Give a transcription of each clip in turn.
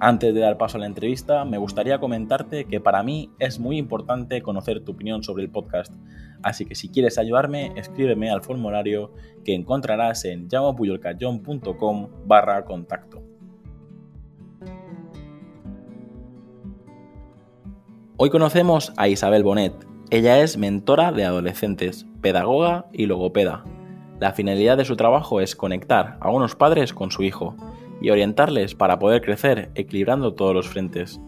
Antes de dar paso a la entrevista, me gustaría comentarte que para mí es muy importante conocer tu opinión sobre el podcast, así que si quieres ayudarme, escríbeme al formulario que encontrarás en llamapuyolcayón.com barra contacto. Hoy conocemos a Isabel Bonet. Ella es mentora de adolescentes, pedagoga y logopeda. La finalidad de su trabajo es conectar a unos padres con su hijo y orientarles para poder crecer equilibrando todos los frentes.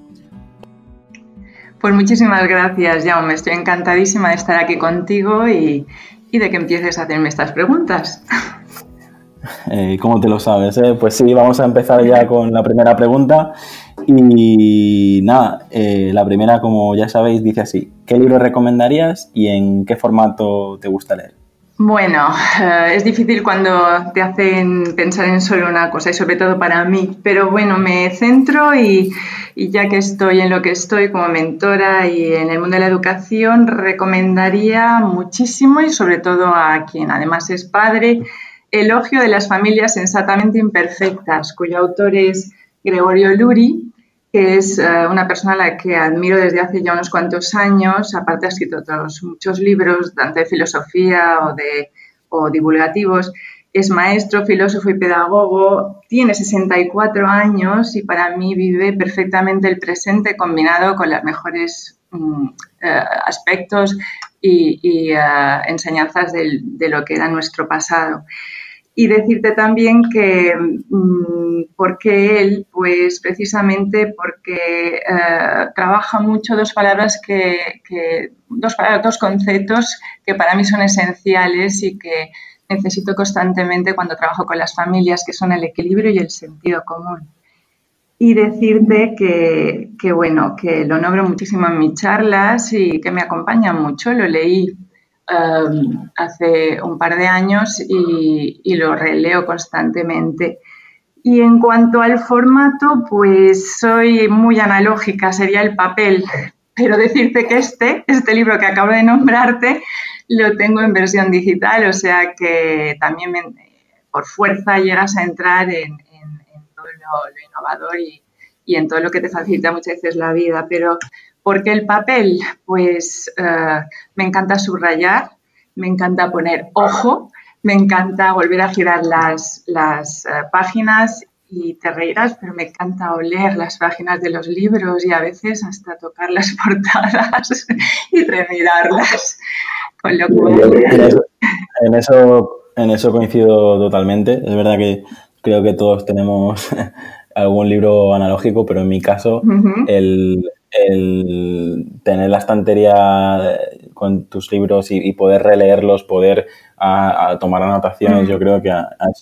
Pues muchísimas gracias, Jaume. Estoy encantadísima de estar aquí contigo y, de que empieces a hacerme estas preguntas. Eh, ¿Cómo te lo sabes? Eh? Pues sí, vamos a empezar ya con la primera pregunta. Y nada, eh, la primera, como ya sabéis, dice así, ¿qué libro recomendarías y en qué formato te gusta leer? Bueno, eh, es difícil cuando te hacen pensar en solo una cosa y sobre todo para mí, pero bueno, me centro y, ya que estoy en lo que estoy como mentora y en el mundo de la educación, recomendaría muchísimo y sobre todo a quien además es padre, Elogio de las familias sensatamente imperfectas, cuyo autor es Gregorio Luri es eh, una persona a la que admiro desde hace ya unos cuantos años. Aparte ha escrito muchos libros, tanto de filosofía o, de, o divulgativos. Es maestro, filósofo y pedagogo, tiene 64 años y para mí vive perfectamente el presente combinado con los mejores mm, eh, aspectos y, eh, enseñanzas de lo que era nuestro pasado y decirte también que mm, porque él, pues precisamente porque eh, trabaja mucho dos palabras que, dos, dos conceptos que para mí son esenciales y que necesito constantemente cuando trabajo con las familias, que son el equilibrio y el sentido común. Y decirte que, que bueno, que lo nombro muchísimo en mis charlas y que me acompaña mucho. Lo leí Um, hace un par de años y, lo releo constantemente. Y en cuanto al formato, pues soy muy analógica, sería el papel, pero decirte que este, este libro que acabo de nombrarte, lo tengo en versión digital, o sea que también por fuerza llegas a entrar en, todo lo, innovador y, y, en todo lo que te facilita muchas veces la vida, pero porque el papel, pues eh, me encanta subrayar, me encanta poner ojo, me encanta volver a girar las, las eh, páginas y te reirás, pero me encanta oler las páginas de los libros y a veces hasta tocar las portadas y remirarlas. Con lo en, eso, en, eso, coincido totalmente. Es verdad que creo que todos tenemos algún libro analógico, pero en mi caso el, el tener la estantería con tus libros y, poder releerlos, poder a, tomar anotaciones, yo creo que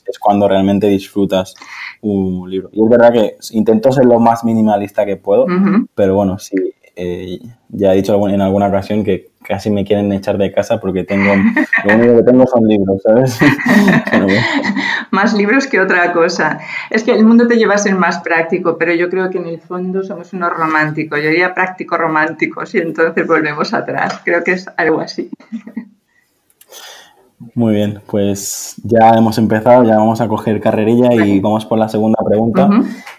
es cuando realmente disfrutas un libro. Y es verdad que intento ser lo más minimalista que puedo, pero bueno, sí, eh, ya he dicho en alguna ocasión que casi me quieren echar de casa porque tengo lo único que tengo son libros, ¿sabes? más libros que otra cosa. Es que el mundo te lleva a ser más práctico, pero yo creo que en el fondo somos unos románticos. Yo diría práctico románticos y entonces volvemos atrás. Creo que es algo así. Muy bien, pues ya hemos empezado, ya vamos a coger carrerilla y vamos por la segunda pregunta.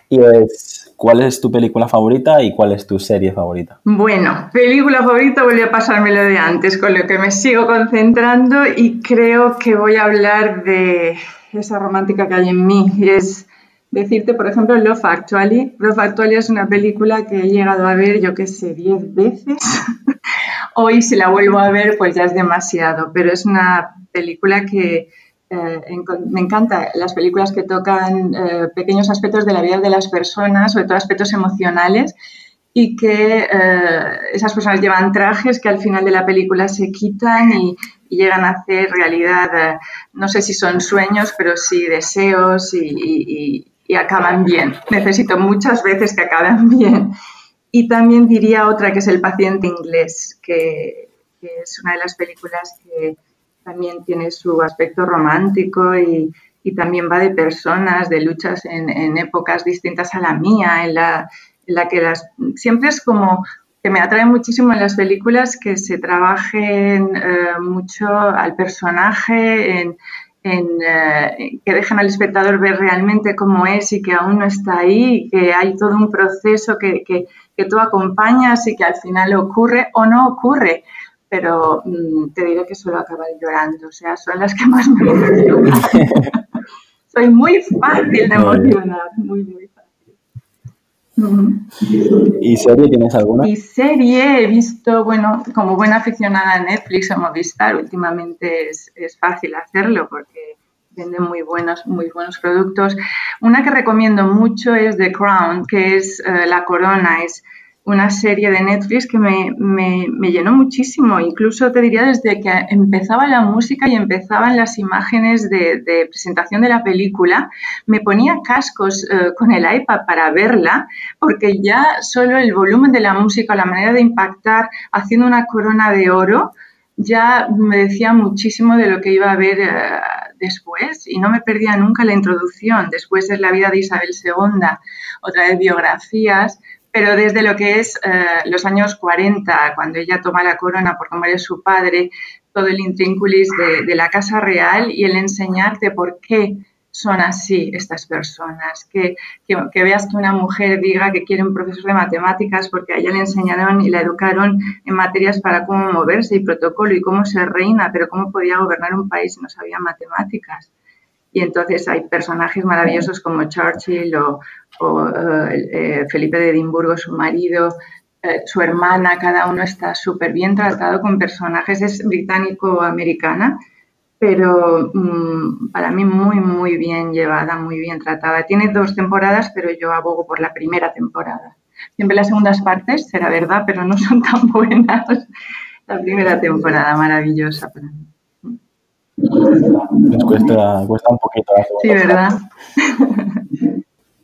Y es, ¿Cuál es tu película favorita y cuál es tu serie favorita? Bueno, película favorita voy a pasármelo de antes, con lo que me sigo concentrando y creo que voy a hablar de esa romántica que hay en mí. Y es decirte, por ejemplo, Love Actually. Love Actually es una película que he llegado a ver, yo qué sé, 10 veces. Hoy si la vuelvo a ver, pues ya es demasiado, pero es una película que eh, me encantan las películas que tocan eh, pequeños aspectos de la vida de las personas, sobre todo aspectos emocionales, y que eh, esas personas llevan trajes que al final de la película se quitan y, llegan a hacer realidad, no sé si son sueños, pero sí deseos y, y acaban bien. Necesito muchas veces que acaben bien. Y también diría otra que es El paciente inglés, que, es una de las películas que también tiene su aspecto romántico y, también va de personas, de luchas en, épocas distintas a la mía, en la, que las, siempre es como que me atrae muchísimo en las películas que se trabajen eh, mucho al personaje, eh, que dejen al espectador ver realmente cómo es y que aún no está ahí, que hay todo un proceso que, tú acompañas y que al final ocurre o no ocurre. Pero mm, te diré que suelo acabar llorando, o sea, son las que más me emocionan. Soy muy fácil de emocionar, muy, muy fácil. ¿Y serie tienes alguna? Y serie he visto, bueno, como buena aficionada a Netflix o Movistar, últimamente es, es fácil hacerlo porque venden muy buenos, muy buenos productos. Una que recomiendo mucho es The Crown, que es eh, La Corona, es una serie de Netflix que me, llenó muchísimo, incluso te diría desde que empezaba la música y empezaban las imágenes de, presentación de la película, me ponía cascos eh, con el iPad para verla, porque ya solo el volumen de la música, la manera de impactar haciendo una corona de oro, ya me decía muchísimo de lo que iba a ver eh, después. Y no me perdía nunca la introducción. Después es la vida de Isabel II, otra vez biografías, pero desde lo que es eh, los años 40, cuando ella toma la corona por muere su padre, todo el intrínculis de, la Casa Real y el enseñarte por qué son así estas personas, que, que, veas que una mujer diga que quiere un profesor de matemáticas porque a ella le enseñaron y la educaron en materias para cómo moverse y protocolo y cómo ser reina, pero cómo podía gobernar un país si no sabía matemáticas. Y entonces hay personajes maravillosos como Churchill o, eh, eh, Felipe de Edimburgo, su marido, eh, su hermana, cada uno está súper bien tratado con personajes. Es británico-americana, pero mm, para mí muy, muy bien llevada, muy bien tratada. Tiene dos temporadas, pero yo abogo por la primera temporada. Siempre las segundas partes, será verdad, pero no son tan buenas. La primera temporada, maravillosa para mí. Les cuesta, cuesta un poquito. Sí, ¿verdad?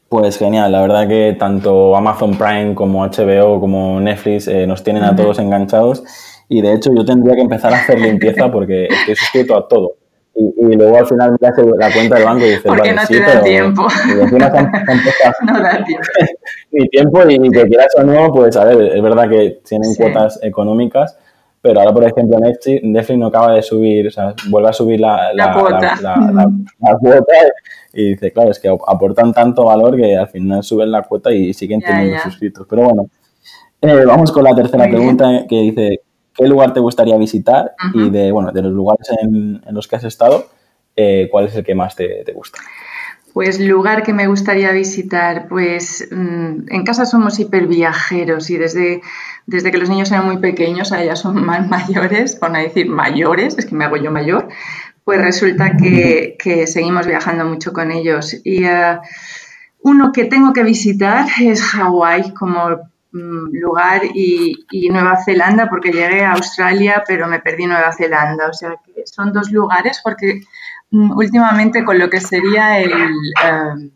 Pues genial, la verdad que tanto Amazon Prime como HBO como Netflix eh, nos tienen a todos enganchados y de hecho yo tendría que empezar a hacer limpieza porque estoy suscrito a todo. Y, luego al final me hace la cuenta del banco y dices, porque no te da tiempo. no da tiempo. Mi tiempo y que quieras o no, pues a ver, es verdad que tienen cuotas económicas, pero ahora, por ejemplo, Netflix, Netflix no acaba de subir, o sea, vuelve a subir la, cuota. y dice, claro, es que aportan tanto valor que al final suben la cuota y siguen teniendo suscritos. Pero bueno, eh, vamos con la tercera pregunta que dice, ¿qué lugar te gustaría visitar? Y de, bueno, de los lugares en, los que has estado, eh, ¿cuál es el que más te, te gusta? Pues lugar que me gustaría visitar, pues mm, en casa somos hiperviajeros y desde, desde que los niños eran muy pequeños, ahora ya son más mayores, por no decir mayores, es que me hago yo mayor, pues resulta que, seguimos viajando mucho con ellos. Y eh, uno que tengo que visitar es Hawái como mm, lugar y, y, Nueva Zelanda porque llegué a Australia pero me perdí Nueva Zelanda. O sea que son dos lugares porque últimamente con lo que sería el, em,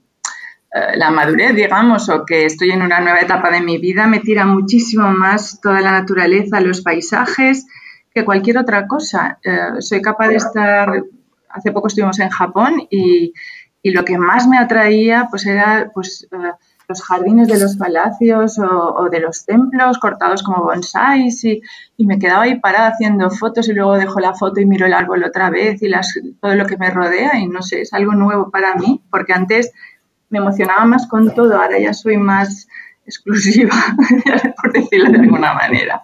eh, la madurez, digamos, o que estoy en una nueva etapa de mi vida, me tira muchísimo más toda la naturaleza, los paisajes, que cualquier otra cosa. Eh, soy capaz de estar, hace poco estuvimos en Japón y, y lo que más me atraía pues era pues, eh, los jardines de los palacios o, de los templos cortados como bonsáis y, y, me quedaba ahí parada haciendo fotos y luego dejo la foto y miro el árbol otra vez y las, todo lo que me rodea y no sé, es algo nuevo para mí porque antes me emocionaba más con todo, ahora ya soy más exclusiva, por decirlo de alguna manera.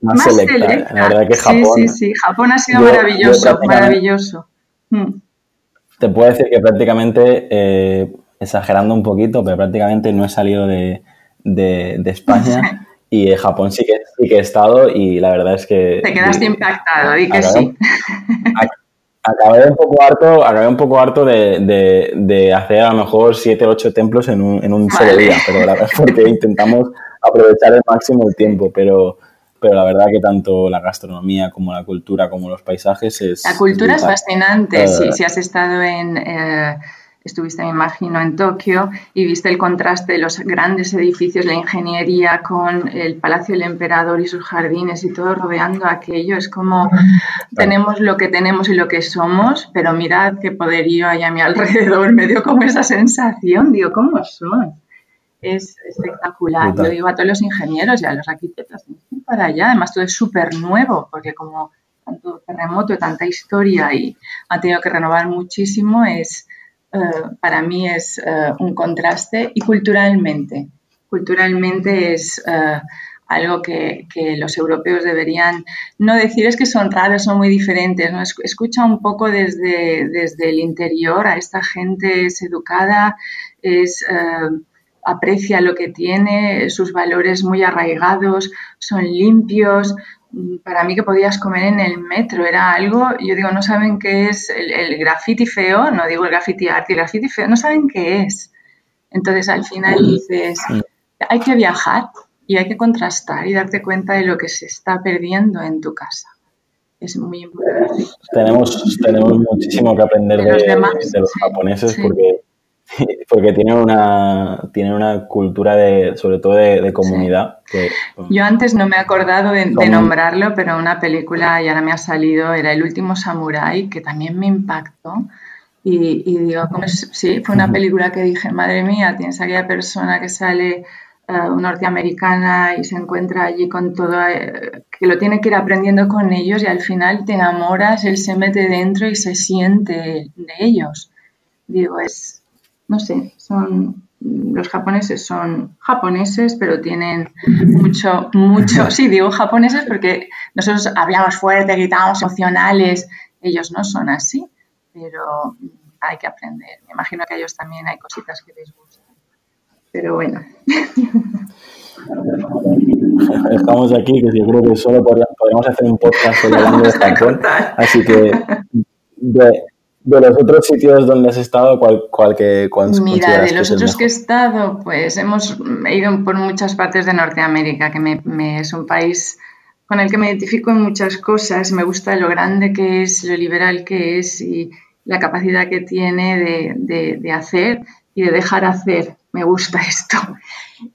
Más, selecta, la verdad que Japón... Sí, sí, sí, Japón ha sido maravilloso, maravilloso. Mm. Te puedo decir que prácticamente... Eh, exagerando un poquito, pero prácticamente no he salido de, España. Y en Japón sí que, sí que he estado y la verdad es que... Te quedaste impactado y que sí. Acabé un poco harto, acabé un poco harto de, hacer a lo mejor siete o ocho templos en un, en un solo día, pero la verdad es porque intentamos aprovechar el máximo el tiempo, pero, pero la verdad que tanto la gastronomía como la cultura como los paisajes es... La cultura es, fascinante, si, si, has estado en... Eh, estuviste, me imagino, en Tokio y viste el contraste de los grandes edificios, la ingeniería con el Palacio del Emperador y sus jardines y todo rodeando aquello. Es como tenemos lo que tenemos y lo que somos, pero mirad qué poderío hay a mi alrededor. Me dio como esa sensación, digo, ¿cómo son? Es espectacular. Lo digo a todos los ingenieros y a los arquitectos, para allá. Además, todo es súper nuevo, porque como tanto terremoto, tanta historia y ha tenido que renovar muchísimo, es eh, para mí es eh, un contraste y culturalmente. Culturalmente es eh, algo que, los europeos deberían no decir es que son raros, son muy diferentes. ¿no? Escucha un poco desde, desde el interior a esta gente es educada, es, aprecia lo que tiene, sus valores muy arraigados, son limpios, para mí que podías comer en el metro era algo, yo digo, no saben qué es el, el graffiti feo, no digo el graffiti arte, el graffiti feo, no saben qué es. Entonces al final dices, hay que viajar y hay que contrastar y darte cuenta de lo que se está perdiendo en tu casa. Es muy importante. Tenemos, tenemos muchísimo que aprender de, los, japoneses porque porque tiene una, tiene una cultura de, sobre todo de, comunidad. Yo antes no me he acordado de, nombrarlo, pero una película, y ahora me ha salido, era El último samurái, que también me impactó. Y, digo, sí, fue una película que dije, madre mía, tienes a aquella persona que sale uh, norteamericana y se encuentra allí con todo, eh, que lo tiene que ir aprendiendo con ellos y al final te enamoras, él se mete dentro y se siente de ellos. Digo, es, no sé, son los japoneses son japoneses, pero tienen mucho, mucho, sí, digo japoneses porque nosotros hablamos fuerte, gritamos emocionales, ellos no son así, pero hay que aprender. Me imagino que a ellos también hay cositas que les gustan. Pero bueno. Estamos aquí, que yo creo que solo podríamos hacer un podcast hablando de Japón. Así que de los otros sitios donde has estado, ¿cuál, cuál, que, Mira, de los otros que he estado, pues hemos ido por muchas partes de Norteamérica, que me, es un país con el que me identifico en muchas cosas. Me gusta lo grande que es, lo liberal que es y la capacidad que tiene de, hacer y de dejar hacer. Me gusta esto.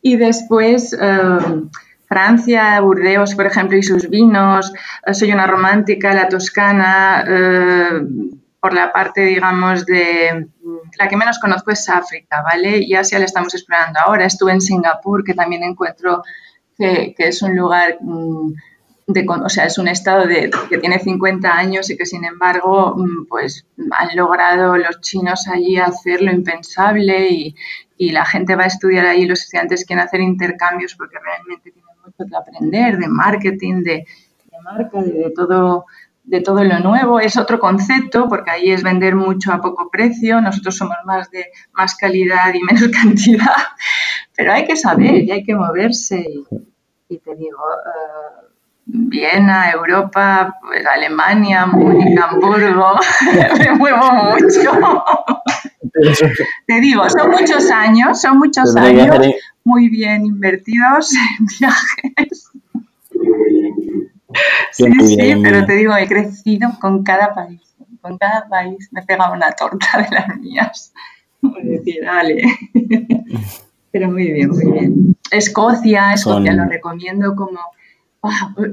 Y después... Eh, Francia, Burdeos, por ejemplo, y sus vinos. Eh, soy una romántica, la Toscana, eh, por la parte, digamos, de la que menos conozco es África, ¿vale? Y Asia la estamos explorando ahora. Estuve en Singapur, que también encuentro que, es un lugar, mm, de, o sea, es un estado de, que tiene 50 años y que, sin embargo, mm, pues han logrado los chinos allí hacer lo impensable y, y la gente va a estudiar ahí, los estudiantes quieren hacer intercambios porque realmente tienen mucho que aprender de marketing, de, de marca, de todo de todo lo nuevo. Es otro concepto porque ahí es vender mucho a poco precio. Nosotros somos más de más calidad y menos cantidad. Pero hay que saber y hay que moverse. Y, te digo, uh, Viena, Europa, pues Alemania, Múnich, Hamburgo, me muevo mucho. te digo, son muchos años, son muchos años muy bien invertidos en viajes. Sí, sí, pero te digo, he crecido con cada país. Con cada país me he pegado una torta de las mías. decir, dale. Pero muy bien, muy bien. Escocia, Escocia lo recomiendo como...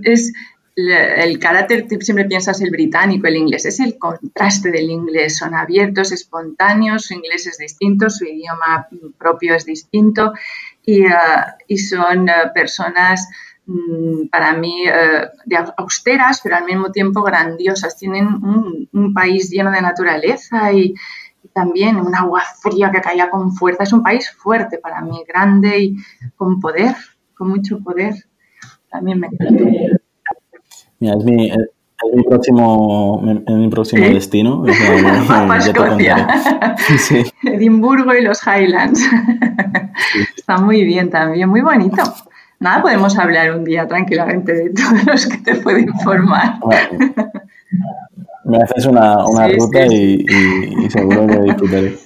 Es el carácter, siempre piensas el británico, el inglés, es el contraste del inglés. Son abiertos, espontáneos, su inglés es distinto, su idioma propio es distinto y, ah, y son ah, personas para mí eh, austeras, pero al mismo tiempo grandiosas. Tienen un, país lleno de naturaleza y, también un agua fría que caía con fuerza. Es un país fuerte para mí, grande y con poder, con mucho poder. También me encanta. Mira, es mi, próximo, mi próximo destino. Edimburgo y los Highlands. Está muy bien también, muy bonito. Nada, podemos hablar un día tranquilamente de todos los que te puedo informar. me haces una, ruta Y, seguro que disfrutaré.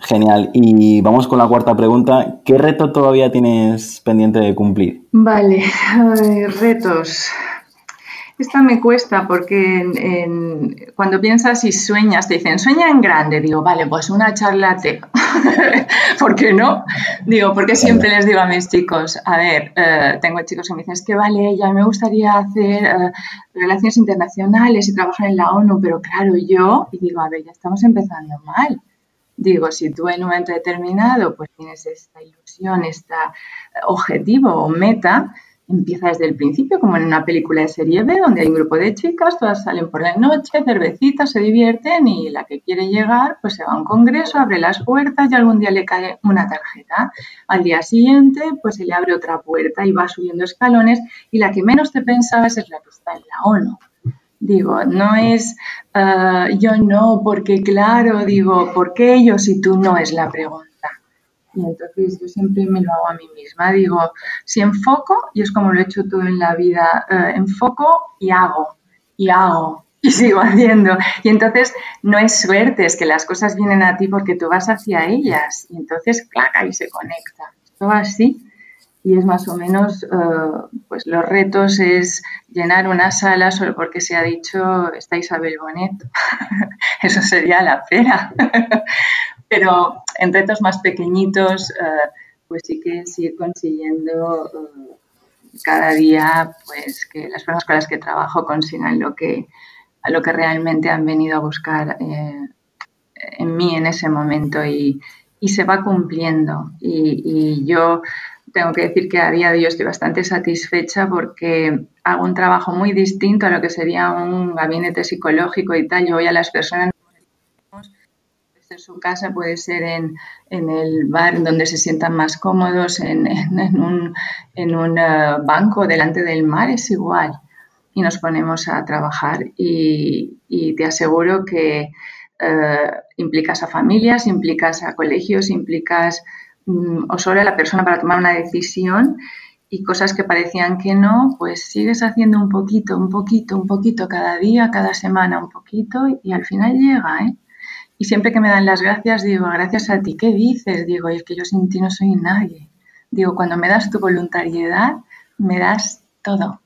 Genial. Y vamos con la cuarta pregunta. ¿Qué reto todavía tienes pendiente de cumplir? Vale, retos. Esta me cuesta porque cuando piensas y sueñas, te dicen, sueña en grande. Digo, vale, pues una charla ¿Por qué no? Digo, porque siempre les digo a mis chicos, a ver, eh, tengo chicos que me dicen, es que vale, ya me gustaría hacer eh, relaciones internacionales y trabajar en la ONU, pero claro, yo, y digo, a ver, ya estamos empezando mal. Digo, si tú en un momento determinado pues tienes esta ilusión, este objetivo o meta, empieza desde el principio, como en una película de serie B, donde hay un grupo de chicas, todas salen por la noche, cervecitas, se divierten y la que quiere llegar, pues se va a un congreso, abre las puertas y algún día le cae una tarjeta. Al día siguiente, pues se le abre otra puerta y va subiendo escalones y la que menos te pensabas es la que está en la ONU. Digo, no es ah, yo no, porque claro, digo, ¿por qué ellos y tú no es la pregunta? Y entonces yo siempre me lo hago a mí misma. Digo, si enfoco, y es como lo he hecho todo en la vida, eh, enfoco y hago, y hago, y sigo haciendo. Y entonces no es suerte, es que las cosas vienen a ti porque tú vas hacia ellas. Y entonces, clac, y se conecta. Todo así. Y es más o menos, eh, pues los retos es llenar una sala solo porque se ha dicho está Isabel Bonet. Eso sería la pena. pero en retos más pequeñitos, eh, pues sí que sigue consiguiendo eh, cada día pues que las personas con las que trabajo consigan lo que, lo que realmente han venido a buscar eh, en mí en ese momento y, se va cumpliendo. Y, y, yo tengo que decir que a día de hoy estoy bastante satisfecha porque hago un trabajo muy distinto a lo que sería un gabinete psicológico y tal. Yo voy a las personas en su casa, puede ser en, el bar donde se sientan más cómodos, en, un, eh, banco delante del mar, es igual. Y nos ponemos a trabajar y, te aseguro que eh, implicas a familias, implicas a colegios, implicas mm, o solo a la persona para tomar una decisión y cosas que parecían que no, pues sigues haciendo un poquito, un poquito, un poquito cada día, cada semana, un poquito y al final llega, ¿eh? Y siempre que me dan las gracias, digo, gracias a ti, ¿qué dices? Digo, y es que yo sin ti no soy nadie. Digo, cuando me das tu voluntariedad, me das todo.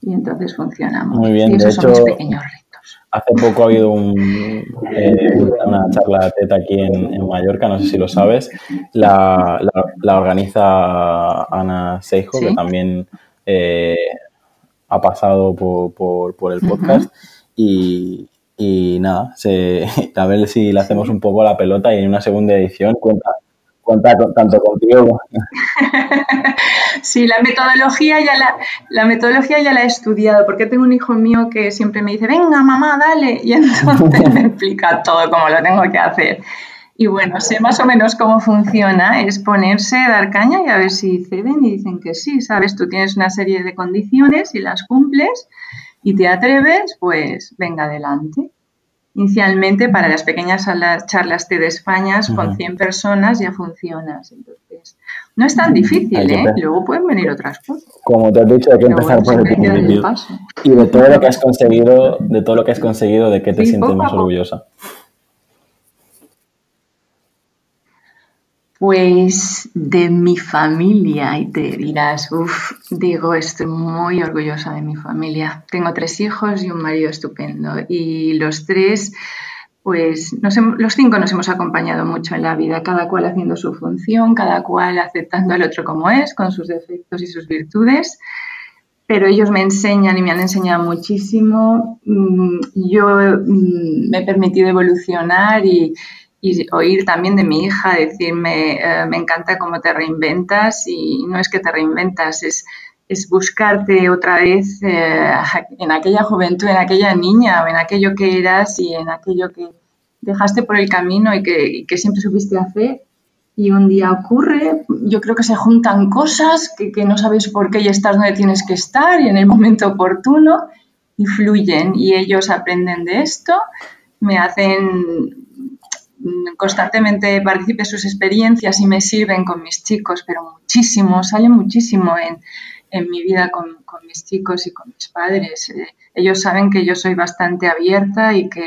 Y entonces funcionamos. Muy bien, y esos son mis pequeños retos. Hace poco ha habido eh, una charla TETA aquí en, Mallorca, no sé si lo sabes. La, organiza Ana Seijo, que también eh, ha pasado por, el podcast. y, y nada, se, a ver si le hacemos un poco la pelota y en una segunda edición cuenta, cuenta tanto contigo. Sí, la metodología ya la, la metodología ya la he estudiado, porque tengo un hijo mío que siempre me dice, venga mamá, dale, y entonces me explica todo cómo lo tengo que hacer. Y bueno, sé más o menos cómo funciona, es ponerse, dar caña y a ver si ceden y dicen que sí, ¿sabes? Tú tienes una serie de condiciones y las cumples y te atreves, pues venga adelante. Inicialmente para las pequeñas charlas de España con 100 personas ya funcionas. Entonces, no es tan difícil, ¿eh? Luego pueden venir otras cosas. Como te has dicho, hay que empezar por el principio. Y de todo lo que has conseguido, de todo lo que has conseguido, ¿de qué te sientes más orgullosa? Pues de mi familia, y te dirás, uff, digo, estoy muy orgullosa de mi familia. Tengo tres hijos y un marido estupendo. Y los tres, pues los cinco nos hemos acompañado mucho en la vida, cada cual haciendo su función, cada cual aceptando al otro como es, con sus defectos y sus virtudes. Pero ellos me enseñan y me han enseñado muchísimo. Mm, yo mm, me he permitido evolucionar y, y oír también de mi hija decirme, eh, me encanta cómo te reinventas y no es que te reinventas, es, es buscarte otra vez eh, en aquella juventud, en aquella niña o en aquello que eras y en aquello que dejaste por el camino y que, que siempre supiste hacer. Y un día ocurre, yo creo que se juntan cosas que, que no sabes por qué y estás donde tienes que estar y en el momento oportuno y fluyen y ellos aprenden de esto, me hacen constantemente participe sus experiencias y me sirven con mis chicos, pero muchísimo, sale muchísimo en, mi vida con, mis chicos y con mis padres. Eh, ellos saben que yo soy bastante abierta y que,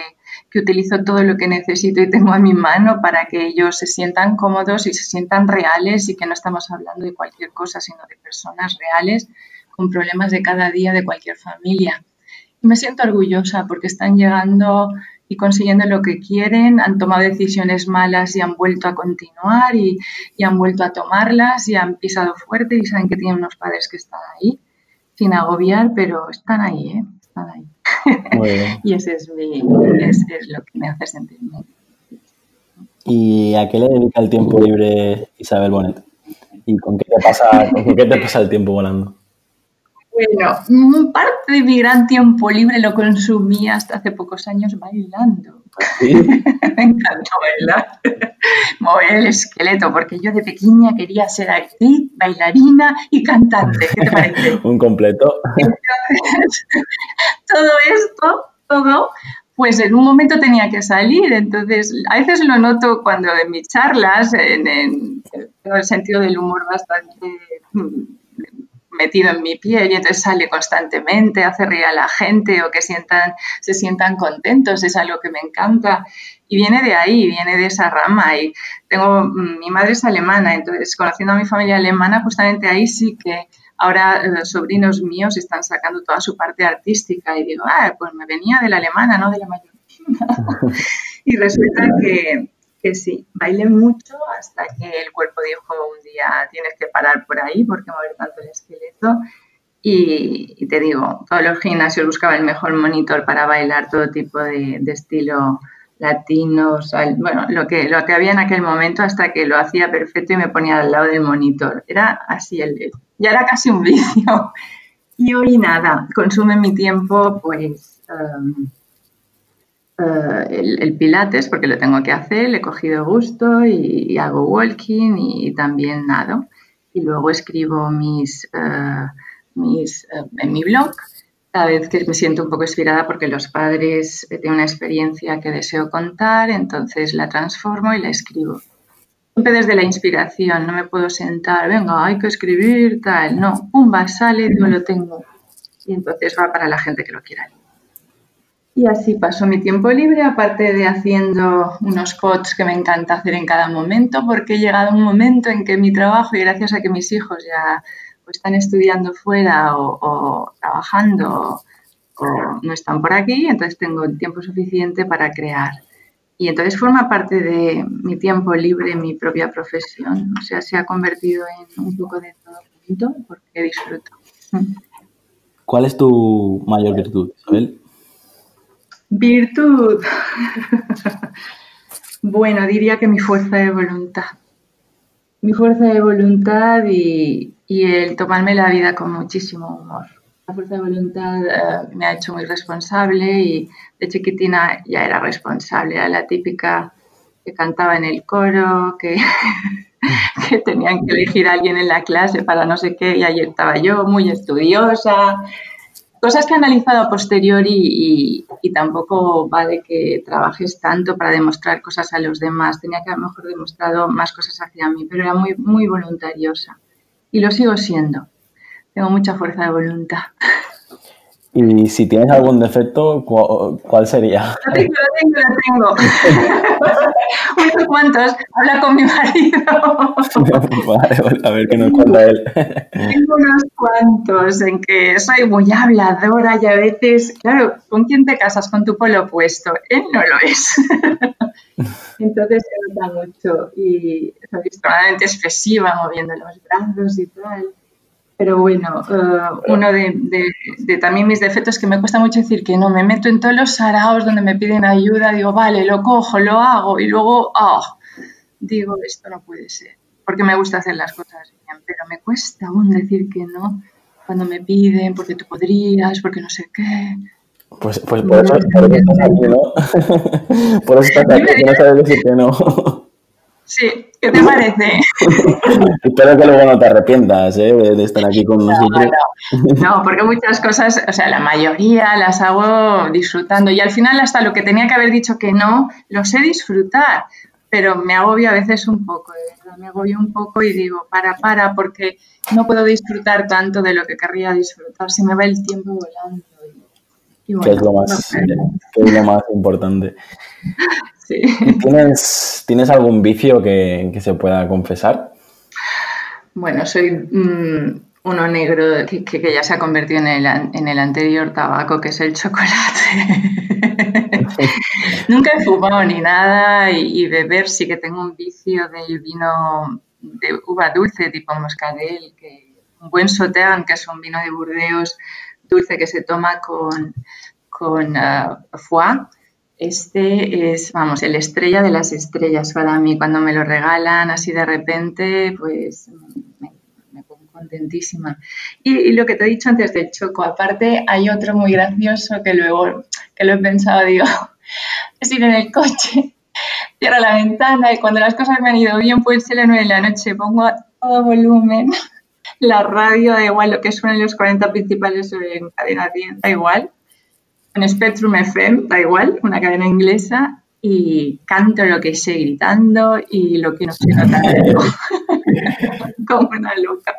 que, utilizo todo lo que necesito y tengo a mi mano para que ellos se sientan cómodos y se sientan reales y que no estamos hablando de cualquier cosa, sino de personas reales con problemas de cada día de cualquier familia. me siento orgullosa porque están llegando y consiguiendo lo que quieren, han tomado decisiones malas y han vuelto a continuar y, han vuelto a tomarlas y han pisado fuerte y saben que tienen unos padres que están ahí, sin agobiar, pero están ahí, ¿eh? Están ahí. y ese es, mi, es, lo que me hace sentir bien. ¿Y a qué le dedica el tiempo libre Isabel Bonet? ¿Y con qué te pasa, con qué te pasa el tiempo volando? Bueno, parte de mi gran tiempo libre lo consumía hasta hace pocos años bailando. Me encantó bailar, mover el esqueleto, porque yo de pequeña quería ser actriz, bailarina y cantante. ¿Qué te parece? Un completo. todo esto, todo, pues en un momento tenía que salir. Entonces, a veces lo noto cuando en mis charlas, en, en, en el sentido del humor bastante mm, metido en mi piel y entonces sale constantemente, hace reír a la gente o que sientan, se sientan contentos, es algo que me encanta. Y viene de ahí, viene de esa rama. Y tengo, mm, mi madre es alemana, entonces conociendo a mi familia alemana, justamente ahí sí que ahora los eh, sobrinos míos están sacando toda su parte artística y digo, ah, pues me venía de la alemana, no de la mayor. y resulta que, que sí, bailé mucho hasta que el cuerpo dijo un día tienes que parar por ahí porque mover tanto el esqueleto. Y, te digo, todos los gimnasios buscaban el mejor monitor para bailar todo tipo de, estilo latino, bueno, lo que, lo que había en aquel momento hasta que lo hacía perfecto y me ponía al lado del monitor. Era así, el, ya era casi un vicio. Y hoy nada, consume mi tiempo pues... Um, eh, el, pilates porque lo tengo que hacer, le he cogido gusto y, hago walking y, también nado. Y luego escribo mis, eh, mis eh, en mi blog cada vez que me siento un poco inspirada porque los padres tienen una experiencia que deseo contar, entonces la transformo y la escribo. Siempre desde la inspiración, no me puedo sentar, venga, hay que escribir, tal, no, pumba, sale, no lo tengo. Y entonces va para la gente que lo quiera. Y así paso mi tiempo libre, aparte de haciendo unos pots que me encanta hacer en cada momento, porque he llegado a un momento en que mi trabajo, y gracias a que mis hijos ya pues, están estudiando fuera o, trabajando o no están por aquí, entonces tengo el tiempo suficiente para crear. Y entonces forma parte de mi tiempo libre, mi propia profesión. O sea, se ha convertido en un poco de todo porque disfruto. ¿Cuál es tu mayor virtud, Isabel? Virtud. bueno, diría que mi fuerza de voluntad. Mi fuerza de voluntad y, el tomarme la vida con muchísimo humor. La fuerza de voluntad eh, me ha hecho muy responsable y de chiquitina ya era responsable. Era la típica que cantaba en el coro, que, que tenían que elegir a alguien en la clase para no sé qué, y ahí estaba yo, muy estudiosa, cosas que he analizado a posteriori y, tampoco vale que trabajes tanto para demostrar cosas a los demás. Tenía que a mejor demostrado más cosas hacia mí, pero era muy, muy voluntariosa. Y lo sigo siendo. Tengo mucha fuerza de voluntad. Y si tienes algún defecto, ¿cuál sería? Lo tengo, lo tengo, lo tengo. Unos cuantos. Habla con mi marido. vale, a ver qué nos cuenta él. Tengo unos cuantos en que soy muy habladora y a veces, claro, ¿con quién te casas? Con tu polo opuesto. Él no lo es. Entonces se nota mucho y soy extremadamente expresiva moviendo los brazos y tal. Pero bueno, eh, uno de, también mis defectos es que me cuesta mucho decir que no, me meto en todos los saraos donde me piden ayuda, digo, vale, lo cojo, lo hago y luego, oh, digo, esto no puede ser, porque me gusta hacer las cosas bien, pero me cuesta aún decir que no cuando me piden, porque tú podrías, porque no sé qué. Pues, pues por, eso, estás aquí, ¿no? por eso estás aquí, que no sabes decir que no. Sí, ¿qué te parece? Espero que luego no te arrepientas ¿eh? de estar aquí con nosotros. No, porque muchas cosas, o sea, la mayoría las hago disfrutando y al final hasta lo que tenía que haber dicho que no, lo sé disfrutar, pero me agobio a veces un poco, de verdad, me agobio un poco y digo, para, para, porque no puedo disfrutar tanto de lo que querría disfrutar, se me va el tiempo volando. Y, bueno, es lo más, que es lo más importante. ¿Tienes, algún vicio que, se pueda confesar? Bueno, soy mm, uno negro que, ya se ha convertido en el, en el anterior tabaco, que es el chocolate. Nunca he fumado ni nada y, beber sí que tengo un vicio del vino de uva dulce tipo moscatel, que un buen sotean, que es un vino de Burdeos dulce que se toma con, con uh, foie. Este es, vamos, el estrella de las estrellas para mí. Cuando me lo regalan así de repente, pues me, pongo contentísima. Y, lo que te he dicho antes del choco, aparte hay otro muy gracioso que luego, que lo he pensado, digo, es ir en el coche, cierro la ventana y cuando las cosas me han ido bien, pues ser las 9 de la noche, pongo a todo volumen la radio, da igual lo que suenen los 40 principales en cadena 100, da igual. En Spectrum FM, da igual, una cadena inglesa, y canto lo que sé gritando y lo que no sé notar como una loca.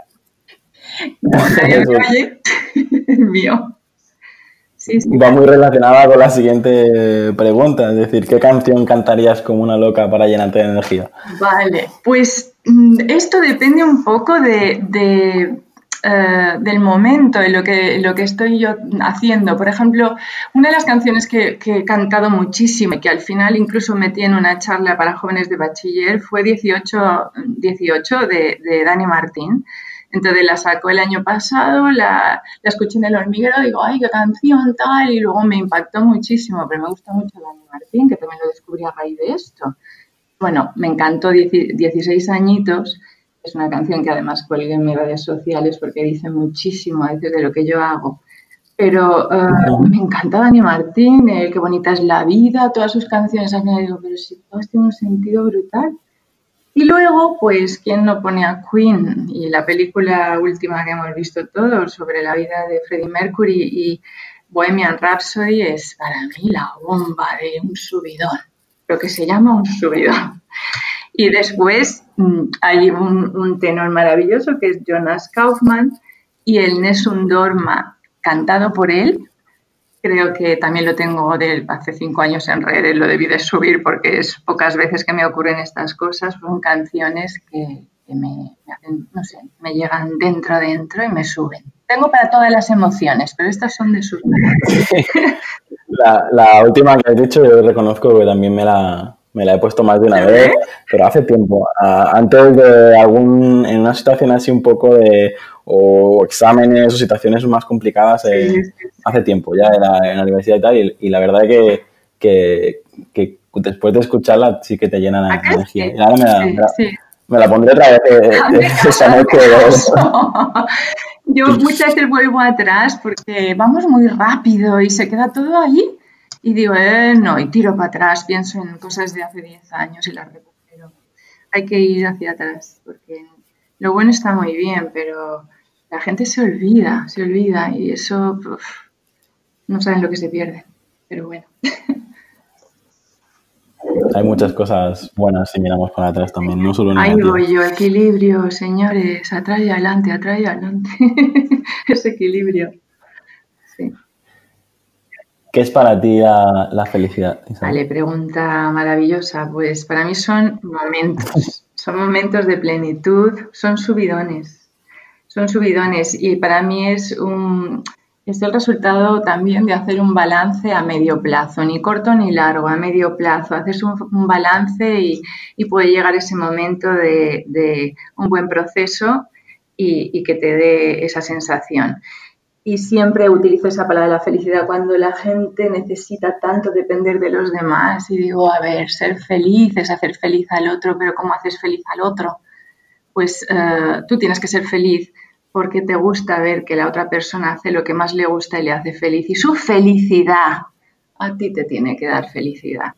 mío. Va muy relacionada con la siguiente pregunta, es decir, ¿qué canción cantarías como una loca para llenarte de energía? Vale, pues mm, esto depende un poco de, eh, del momento, de lo que, lo que estoy yo haciendo. Por ejemplo, una de las canciones que, he cantado muchísimo y que al final incluso metí en una charla para jóvenes de bachiller fue 18, 18 de, de Dani Martín. Entonces la sacó el año pasado, la, la, escuché en el hormiguero, digo, ay, qué canción tal, y luego me impactó muchísimo, pero me gusta mucho Dani Martín, que también lo descubrí a raíz de esto. Bueno, me encantó 16 añitos, es una canción que además cuelgué en mis redes sociales porque dice muchísimo a veces de lo que yo hago. Pero eh, me encanta Dani Martín, qué bonita es la vida, todas sus canciones, a mí digo, pero si todo tiene un sentido brutal. Y luego, pues, ¿quién no pone a Queen? Y la película última que hemos visto todos sobre la vida de Freddie Mercury y Bohemian Rhapsody es para mí la bomba de un subidón, lo que se llama un subidón. Y después hay un, tenor maravilloso que es Jonas Kaufman y el Nessun Dorma, cantado por él, Creo que también lo tengo de hace cinco años en redes, lo debí de subir porque es pocas veces que me ocurren estas cosas. Son canciones que, me, no sé, me llegan dentro, dentro y me suben. Tengo para todas las emociones, pero estas son de sus la, la última que has dicho, yo reconozco que también me la, me la he puesto más de una vez, pero hace tiempo. antes de algún, en una situación así un poco de, o exámenes o situaciones más complicadas, eh, hace tiempo, ya en la, en la, universidad y tal, y, la verdad que, que, que, después de escucharla sí que te llenan de energía. Y ahora me la, me, la, pondré otra vez eh, esa noche. Yo muchas veces vuelvo atrás porque vamos muy rápido y se queda todo ahí y digo, eh, no, y tiro para atrás, pienso en cosas de hace 10 años y las recupero. Hay que ir hacia atrás, porque lo bueno está muy bien, pero la gente se olvida, se olvida, y eso no saben lo que se pierde, pero bueno. Hay muchas cosas buenas si miramos para atrás también, no solo Ahí voy yo, equilibrio, señores, atrás y adelante, atrás y adelante. Ese equilibrio. ¿Qué es para ti la, felicidad? Vale, pregunta maravillosa. Pues para mí son momentos, son momentos de plenitud, son subidones, son subidones y para mí es un es el resultado también de hacer un balance a medio plazo, ni corto ni largo, a medio plazo. Haces un, balance y, puede llegar ese momento de, un buen proceso y, y que te dé esa sensación y siempre utilizo esa palabra de la felicidad cuando la gente necesita tanto depender de los demás y digo, a ver, ser feliz es hacer feliz al otro, pero ¿cómo haces feliz al otro? Pues eh, tú tienes que ser feliz porque te gusta ver que la otra persona hace lo que más le gusta y le hace feliz y su felicidad a ti te tiene que dar felicidad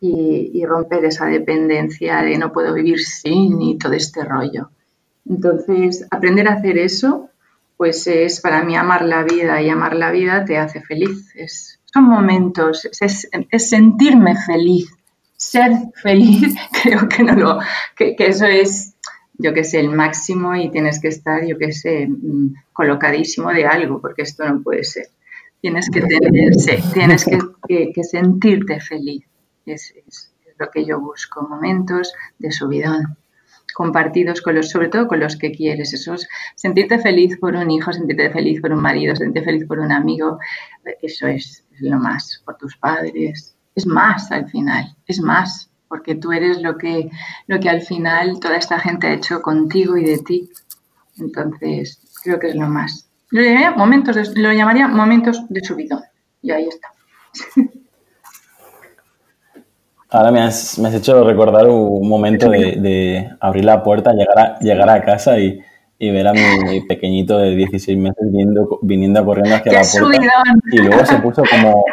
y, y romper esa dependencia de no puedo vivir sin y todo este rollo. Entonces, aprender a hacer eso pues es para mí amar la vida y amar la vida te hace feliz. son momentos, es, sentirme feliz, ser feliz, creo que no lo, que, eso es, yo que sé, el máximo y tienes que estar, yo que sé, mm, colocadísimo de algo, porque esto no puede ser. Tienes que tenerse, tienes que, sentirte feliz. Es, es, lo que yo busco, momentos de subidón compartidos con los, sobre todo con los que quieres. Eso es sentirte feliz por un hijo, sentirte feliz por un marido, sentirte feliz por un amigo. Eso es lo más, por tus padres. Es más al final, es más, porque tú eres lo que, lo que al final toda esta gente ha hecho contigo y de ti. Entonces, creo que es lo más. Lo llamaría momentos de, lo llamaría momentos de subidón. Y ahí está. Ahora me has, me has, hecho recordar un momento de, de, abrir la puerta, llegar a, llegar a casa y, y ver a mi pequeñito de 16 meses viniendo, viniendo corriendo hacia la puerta. Y luego se puso como,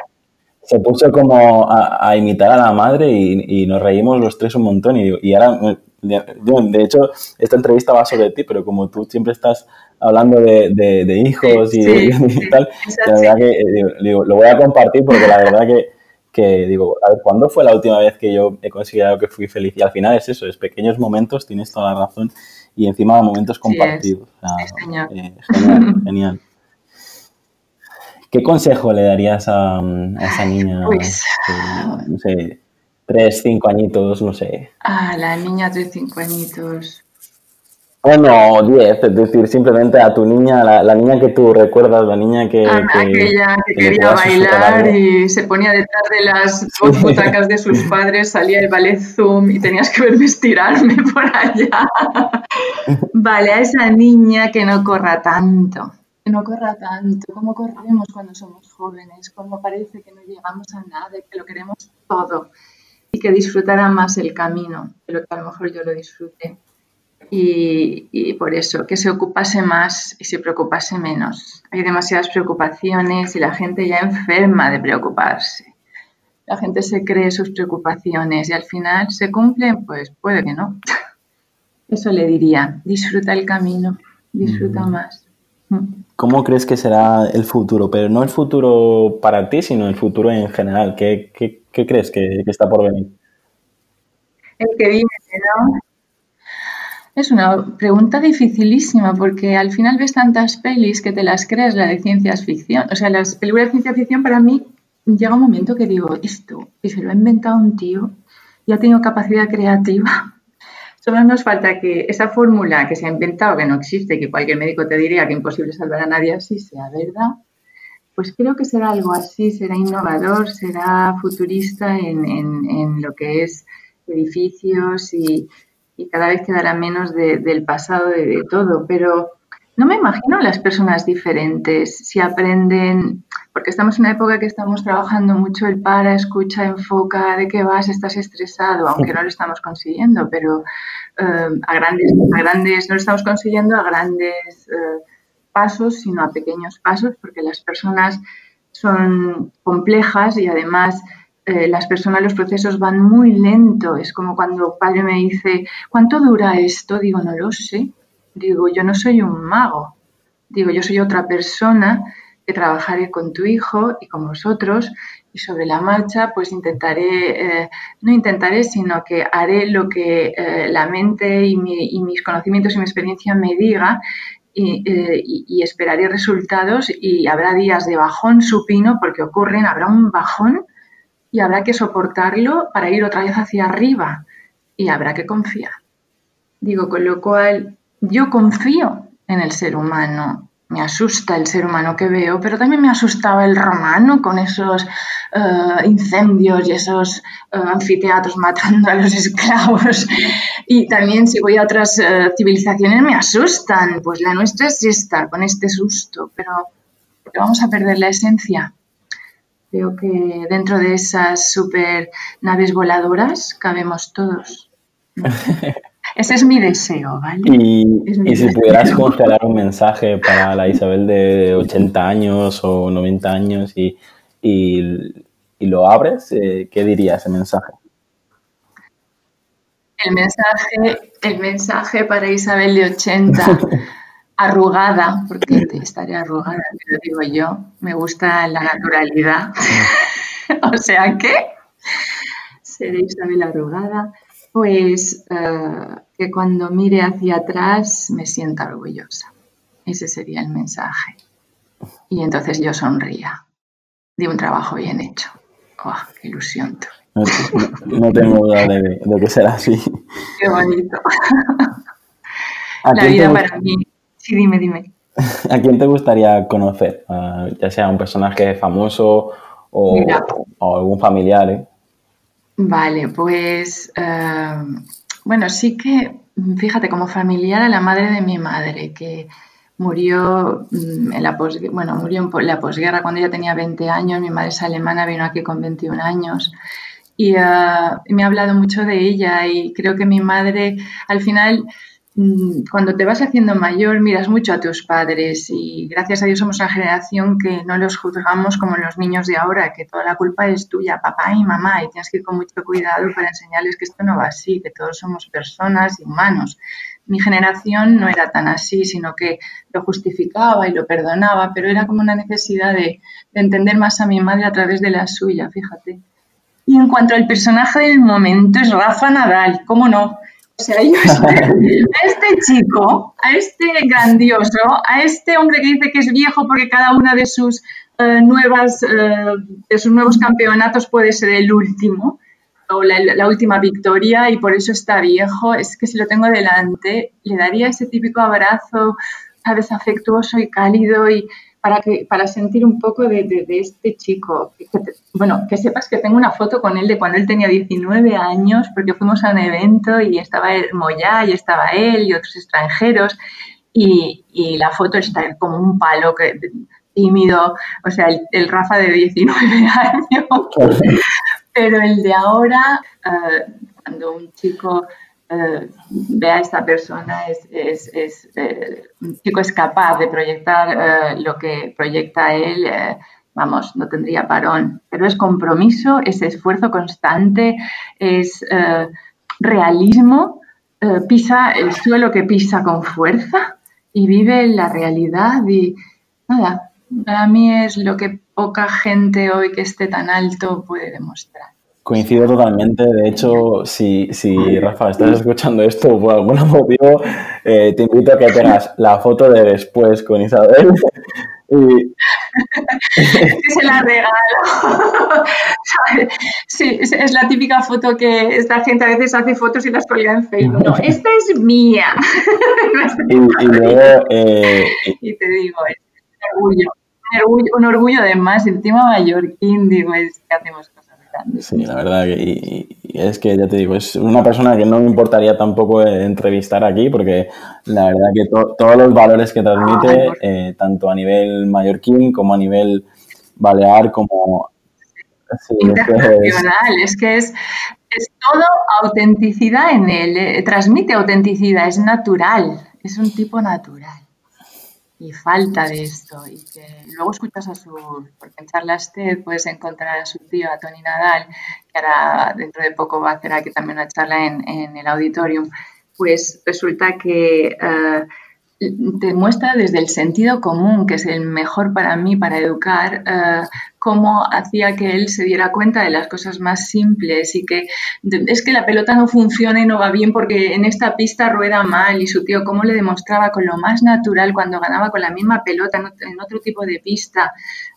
se puso como a, a imitar a la madre y, y, nos reímos los tres un montón. Y, y ahora, de, hecho, esta entrevista va sobre ti, pero como tú siempre estás hablando de, de hijos y, sí, y, tal, la verdad que digo, lo voy a compartir porque la verdad que que digo, a ver, ¿cuándo fue la última vez que yo he considerado que fui feliz? Y al final es eso, es pequeños momentos, tienes toda la razón, y encima momentos compartidos. Sí, señor. Eh, genial, genial. ¿Qué consejo le darías a, a esa niña? Pues, que, no sé, tres, cinco añitos, no sé. Ah, la niña tres, cinco añitos. Bueno, 10, es decir, simplemente a tu niña, la, la, niña que tú recuerdas, la niña que... Ah, que aquella que, que quería bailar y se ponía detrás de las dos butacas de sus padres, salía el ballet Zoom y tenías que verme estirarme por allá. Vale, a esa niña que no corra tanto, que no corra tanto, como corremos cuando somos jóvenes, como parece que no llegamos a nada, que lo queremos todo y que disfrutara más el camino, de lo que a lo mejor yo lo disfruté. Y, y, por eso, que se ocupase más y se preocupase menos. Hay demasiadas preocupaciones y la gente ya enferma de preocuparse. La gente se cree sus preocupaciones y al final se cumplen, pues puede que no. Eso le diría, disfruta el camino, disfruta mm. más. ¿Cómo crees que será el futuro? Pero no el futuro para ti, sino el futuro en general. ¿Qué, qué, qué crees que, que está por venir? El que viene, ¿no? Es una pregunta dificilísima porque al final ves tantas pelis que te las crees la de ciencia ficción. O sea, las películas de ciencia ficción para mí llega un momento que digo, esto, que se lo ha inventado un tío y ha tenido capacidad creativa. Solo nos falta que esa fórmula que se ha inventado, que no existe, que cualquier médico te diría que imposible salvar a nadie así, sea verdad. Pues creo que será algo así, será innovador, será futurista en, en, en lo que es edificios y, y cada vez quedará menos de, del pasado de, de, todo, pero no me imagino las personas diferentes si aprenden, porque estamos en una época que estamos trabajando mucho el para, escucha, enfoca, de qué vas, estás estresado, aunque no lo estamos consiguiendo, pero eh, a, grandes, a grandes, no lo estamos consiguiendo a grandes eh, pasos, sino a pequeños pasos, porque las personas son complejas y además eh, las personas, los procesos van muy lento. Es como cuando padre me dice, ¿cuánto dura esto? Digo, no lo sé. Digo, yo no soy un mago. Digo, yo soy otra persona que trabajaré con tu hijo y con vosotros y sobre la marcha pues intentaré, eh, no intentaré, sino que haré lo que eh, la mente y, mi, y, mis conocimientos y mi experiencia me diga y, y, esperaré resultados y habrá días de bajón supino porque ocurren, habrá un bajón y habrá que soportarlo para ir otra vez hacia arriba y habrá que confiar. Digo, con lo cual yo confío en el ser humano. Me asusta el ser humano que veo, pero también me asustaba el romano con esos uh, incendios y esos uh, anfiteatros matando a los esclavos. Y también si voy a otras uh, civilizaciones me asustan. Pues la nuestra es esta, con este susto, pero vamos a perder la esencia. Creo que dentro de esas super naves voladoras cabemos todos. Ese es mi deseo, ¿vale? Y, si deseo. pudieras congelar un mensaje para la Isabel de 80 años o 90 años y, y, y lo abres, eh, ¿qué diría ese mensaje? El mensaje, el mensaje para Isabel de 80, arrugada, porque estaré arrugada, lo digo yo, me gusta la naturalidad. o sea que seré Isabel arrugada, pues uh, que cuando mire hacia atrás me sienta orgullosa. Ese sería el mensaje. Y entonces yo sonría de un trabajo bien hecho. ¡Qué ilusión tú! No, tengo duda de, que será así. Qué bonito. La vida para mí. Sí, dime, dime. ¿A quién te gustaría conocer? Ya sea un personaje famoso o, algún familiar. ¿eh? Vale, pues eh, bueno, sí que, fíjate, como familiar a la madre de mi madre, que murió mm, en la bueno, murió en la posguerra cuando ella tenía 20 años, mi madre es alemana, vino aquí con 21 años. Y, uh, y me ha hablado mucho de ella y creo que mi madre al final cuando te vas haciendo mayor miras mucho a tus padres y gracias a Dios somos una generación que no los juzgamos como los niños de ahora, que toda la culpa es tuya, papá y mamá, y tienes que ir con mucho cuidado para enseñarles que esto no va así, que todos somos personas y humanos. Mi generación no era tan así, sino que lo justificaba y lo perdonaba, pero era como una necesidad de, de entender más a mi madre a través de la suya, fíjate. Y en cuanto al personaje del momento es Rafa Nadal, ¿cómo no? Sea, yo a este chico, a este grandioso, a este hombre que dice que es viejo porque cada una de sus eh, nuevas, eh, de sus nuevos campeonatos puede ser el último o la, última victoria y por eso está viejo, es que si lo tengo delante, le daría ese típico abrazo, sabes, afectuoso y cálido y, para, que, para sentir un poco de, este chico. bueno, que sepas que tengo una foto con él de cuando él tenía 19 años, porque fuimos a un evento y estaba el Moyá y estaba él y otros extranjeros. Y, la foto está como un palo que, tímido, o sea, el, Rafa de 19 años. Pero el de ahora, eh, cuando un chico eh, ve a esta persona, es, eh, un chico es capaz de proyectar eh, lo que proyecta él, vamos, no tendría parón. Pero es compromiso, es esfuerzo constante, es realismo, pisa el suelo que pisa con fuerza y vive la realidad y nada, para mí es lo que poca gente hoy que esté tan alto puede demostrar. Coincido totalmente. De hecho, si, si Rafa estás escuchando esto por algún motivo, eh, te invito a que tengas la foto de después con Isabel. y... se la regalo. sí, es la típica foto que esta gente a veces hace fotos y las cuelga en Facebook. No, esta es mía. y, luego. Eh, y te digo, es un orgullo, un orgullo, de más. Encima mallorquín, digo, es que hacemos Sí, la verdad, y, es que ya te digo, es una persona que no me importaría tampoco entrevistar aquí, porque la verdad que todos los valores que transmite, eh, tanto a nivel mallorquín como a nivel balear, como... Internacional, es, que es, es todo autenticidad en él, eh, transmite autenticidad, es natural, es un tipo natural y falta de esto. Y que luego escuchas a su, porque en charlas TED puedes encontrar a su tío, a Tony Nadal, que ahora dentro de poco va a hacer aquí también una charla en, en el auditorium, pues resulta que eh, te muestra desde el sentido común, que es el mejor para mí para educar, eh, cómo hacía que él se diera cuenta de las cosas más simples y que es que la pelota no funciona y no va bien porque en esta pista rueda mal y su tío cómo le demostraba con lo más natural cuando ganaba con la misma pelota en otro tipo de pista,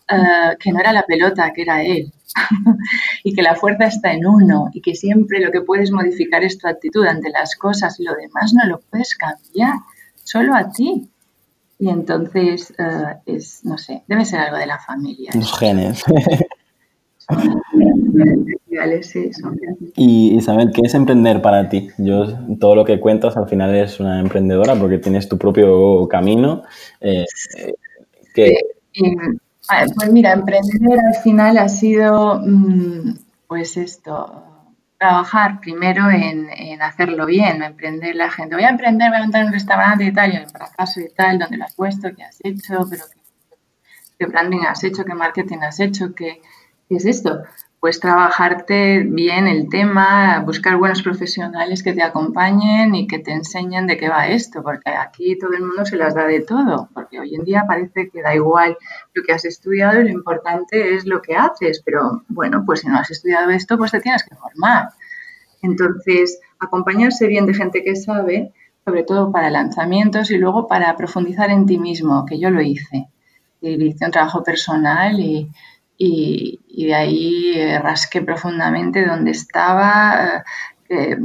eh, que no era la pelota, que era él. y que la fuerza está en uno y que siempre lo que puedes modificar es tu actitud ante las cosas y lo demás no lo puedes cambiar solo a ti. Y entonces eh, es, no sé, debe ser algo de la familia. Los genes. y Isabel, ¿qué es emprender para ti? Yo, todo lo que cuentas al final es una emprendedora porque tienes tu propio camino. Eh, pues mira, emprender al final ha sido, mm, pues esto, trabajar primero en, hacerlo bien, emprender la gente. Voy a emprender, voy a montar un restaurante y tal, y el fracaso y tal, donde lo has puesto, qué has hecho, pero qué, branding has hecho, qué marketing has hecho, qué, qué es esto pues trabajarte bien el tema, buscar buenos profesionales que te acompañen y que te enseñen de qué va esto, porque aquí todo el mundo se las da de todo, porque hoy en día parece que da igual lo que has estudiado y lo importante es lo que haces, pero bueno, pues si no has estudiado esto, pues te tienes que formar. Entonces, acompañarse bien de gente que sabe, sobre todo para lanzamientos y luego para profundizar en ti mismo, que yo lo hice. Hice un trabajo personal y y, de ahí eh, rasqué profundamente donde estaba, eh,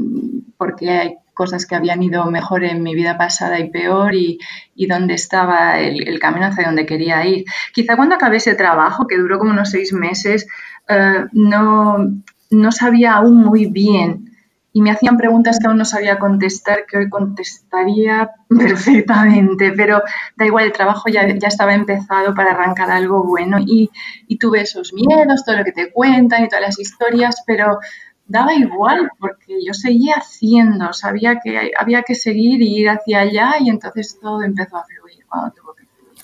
porque hay cosas que habían ido mejor en mi vida pasada y peor y, y dónde estaba el, camino hacia donde quería ir. Quizá cuando acabé ese trabajo, que duró como unos seis meses, eh, no, no sabía aún muy bien y me hacían preguntas que aún no sabía contestar, que hoy contestaría perfectamente, pero da igual, el trabajo ya, ya estaba empezado para arrancar algo bueno y, tuve esos miedos, todo lo que te cuentan y todas las historias, pero daba igual porque yo seguía haciendo, sabía que había que seguir y ir hacia allá y entonces todo empezó a fluir cuando tuvo que fluir.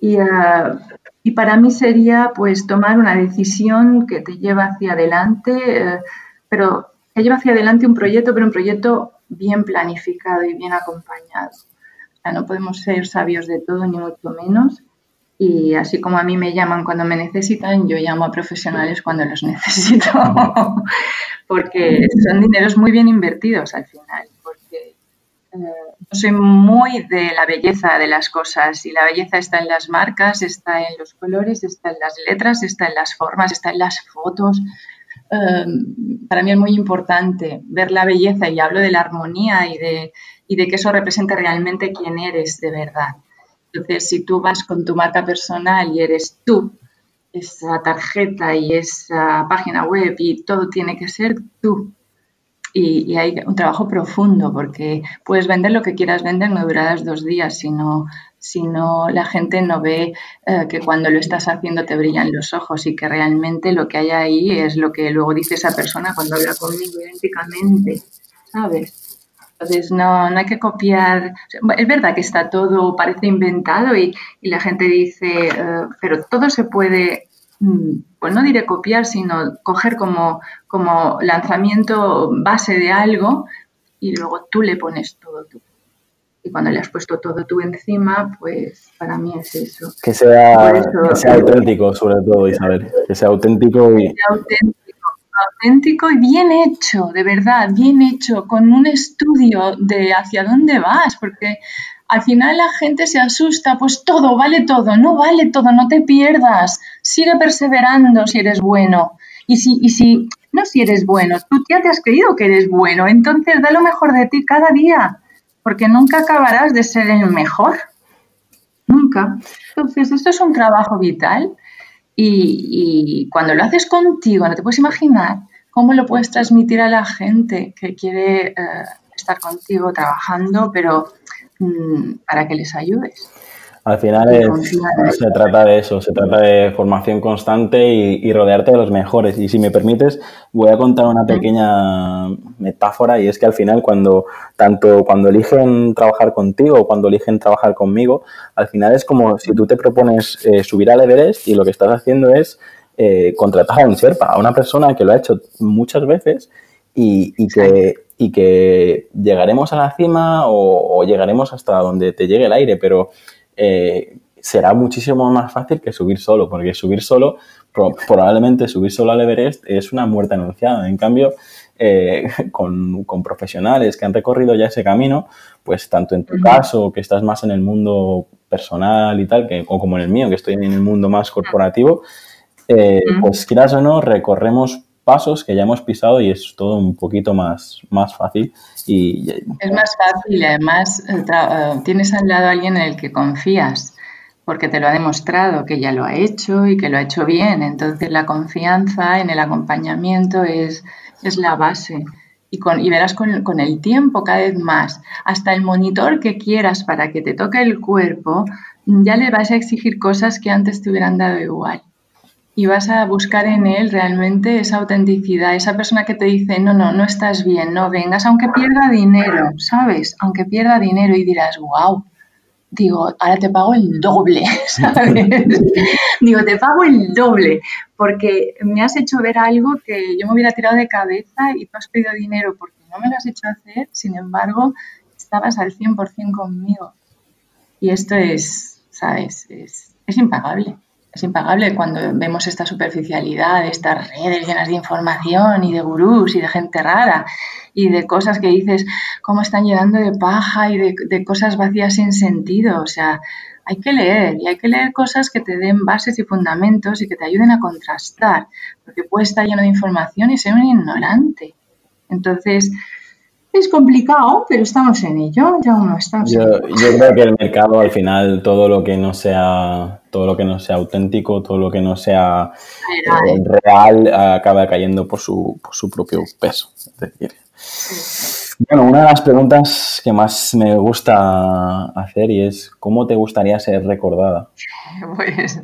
Y, uh, y para mí sería pues tomar una decisión que te lleva hacia adelante, uh, pero que lleva hacia adelante un proyecto, pero un proyecto bien planificado y bien acompañado. O sea, no podemos ser sabios de todo, ni mucho menos, y así como a mí me llaman cuando me necesitan, yo llamo a profesionales cuando los necesito, porque son dineros muy bien invertidos al final, porque eh, soy muy de la belleza de las cosas y la belleza está en las marcas, está en los colores, está en las letras, está en las formas, está en las fotos. Eh, para mí es muy importante ver la belleza y hablo de la armonía y de, y de que eso represente realmente quién eres de verdad. Entonces, si tú vas con tu marca personal y eres tú, esa tarjeta y esa página web y todo tiene que ser tú. Y, hay un trabajo profundo porque puedes vender lo que quieras vender, no durarás dos días, sino, no la gente no ve eh, que cuando lo estás haciendo te brillan los ojos y que realmente lo que hay ahí es lo que luego dice esa persona cuando habla conmigo idénticamente, ¿sabes? Entonces, no, no hay que copiar. Es verdad que está todo, parece inventado y, la gente dice, eh, pero todo se puede, pues no diré copiar, sino coger como, como lanzamiento base de algo y luego tú le pones todo tú. Y cuando le has puesto todo tú encima, pues para mí es eso. Que sea, sea auténtico, sobre todo, Isabel. Que sea auténtico y. Que sea auténtico auténtico y bien hecho, de verdad, bien hecho, con un estudio de hacia dónde vas, porque al final la gente se asusta, pues todo, vale todo, no vale todo, no te pierdas, sigue perseverando si eres bueno. Y si, y si, no si eres bueno, tú ya te has creído que eres bueno, entonces da lo mejor de ti cada día, porque nunca acabarás de ser el mejor. Nunca. Entonces, esto es un trabajo vital y, cuando lo haces contigo, no te puedes imaginar cómo lo puedes transmitir a la gente que quiere eh, estar contigo trabajando, pero mm, para que les ayudes. Al final se trata de eso, se trata de formación constante y, rodearte de los mejores. Y si me permites, voy a contar una pequeña metáfora y es que al final cuando tanto cuando eligen trabajar contigo o cuando eligen trabajar conmigo, al final es como si tú te propones eh, subir al Everest y lo que estás haciendo es eh, contratar a un Sherpa, a una persona que lo ha hecho muchas veces y, que, y que llegaremos a la cima o llegaremos hasta donde te llegue el aire, pero eh, será muchísimo más fácil que subir solo, porque subir solo, probablemente subir solo al Everest es una muerte anunciada. En cambio, eh, con, profesionales que han recorrido ya ese camino, pues tanto en tu caso, que estás más en el mundo personal y tal, que, o como en el mío, que estoy en el mundo más corporativo, eh, pues quieras o no, recorremos pasos que ya hemos pisado y es todo un poquito más, más fácil. Y, es más fácil, además eh, eh, tienes al lado a alguien en el que confías, porque te lo ha demostrado que ya lo ha hecho y que lo ha hecho bien. Entonces la confianza en el acompañamiento es, es la base. Y, con, y verás con, con el tiempo cada vez más, hasta el monitor que quieras para que te toque el cuerpo, ya le vas a exigir cosas que antes te hubieran dado igual y vas a buscar en él realmente esa autenticidad, esa persona que te dice, no, no, no estás bien, no vengas, aunque pierda dinero, ¿sabes? Aunque pierda dinero y dirás, wow, digo, ahora te pago el doble, ¿sabes? digo, te pago el doble, porque me has hecho ver algo que yo me hubiera tirado de cabeza y tú has pedido dinero porque no me lo has hecho hacer, sin embargo, estabas al 100% conmigo. Y esto es, ¿sabes? Es, es impagable impagable cuando vemos esta superficialidad, estas redes llenas de información y de gurús y de gente rara y de cosas que dices, cómo están llenando de paja y de, cosas vacías sin sentido. O sea, hay que leer y hay que leer cosas que te den bases y fundamentos y que te ayuden a contrastar, porque puede estar lleno de información y ser un ignorante. Entonces, es complicado, pero estamos en ello, ya uno está. Yo, yo, creo que el mercado al final, todo lo que no sea, todo lo que no sea auténtico, todo lo que no sea real, acaba cayendo por su, por su propio peso. Es decir, bueno, una de las preguntas que más me gusta hacer y es ¿cómo te gustaría ser recordada? Pues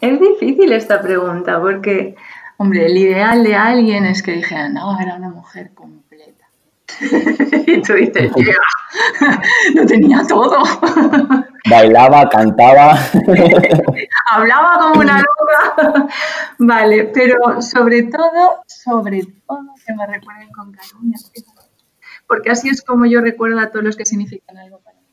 es difícil esta pregunta porque, hombre, el ideal de alguien es que dijera, no, era una mujer completa. y tú dices, no tenía todo. Bailaba, cantaba. Hablaba como una loca. vale, pero sobre todo, sobre todo que me recuerden con cariño porque así es como yo recuerdo a todos los que significan algo para mí.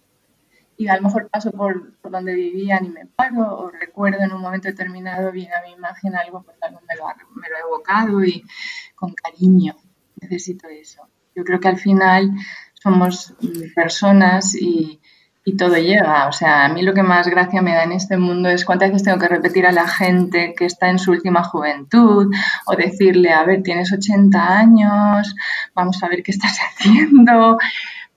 Y a lo mejor paso por, donde vivían y me paro, o recuerdo en un momento determinado bien a mi imagen algo porque algo me lo, ha, me lo ha evocado y con cariño necesito eso. Yo creo que al final somos personas y, todo llega. O sea, a mí lo que más gracia me da en este mundo es cuántas veces tengo que repetir a la gente que está en su última juventud o decirle, a ver, tienes 80 años, vamos a ver qué estás haciendo.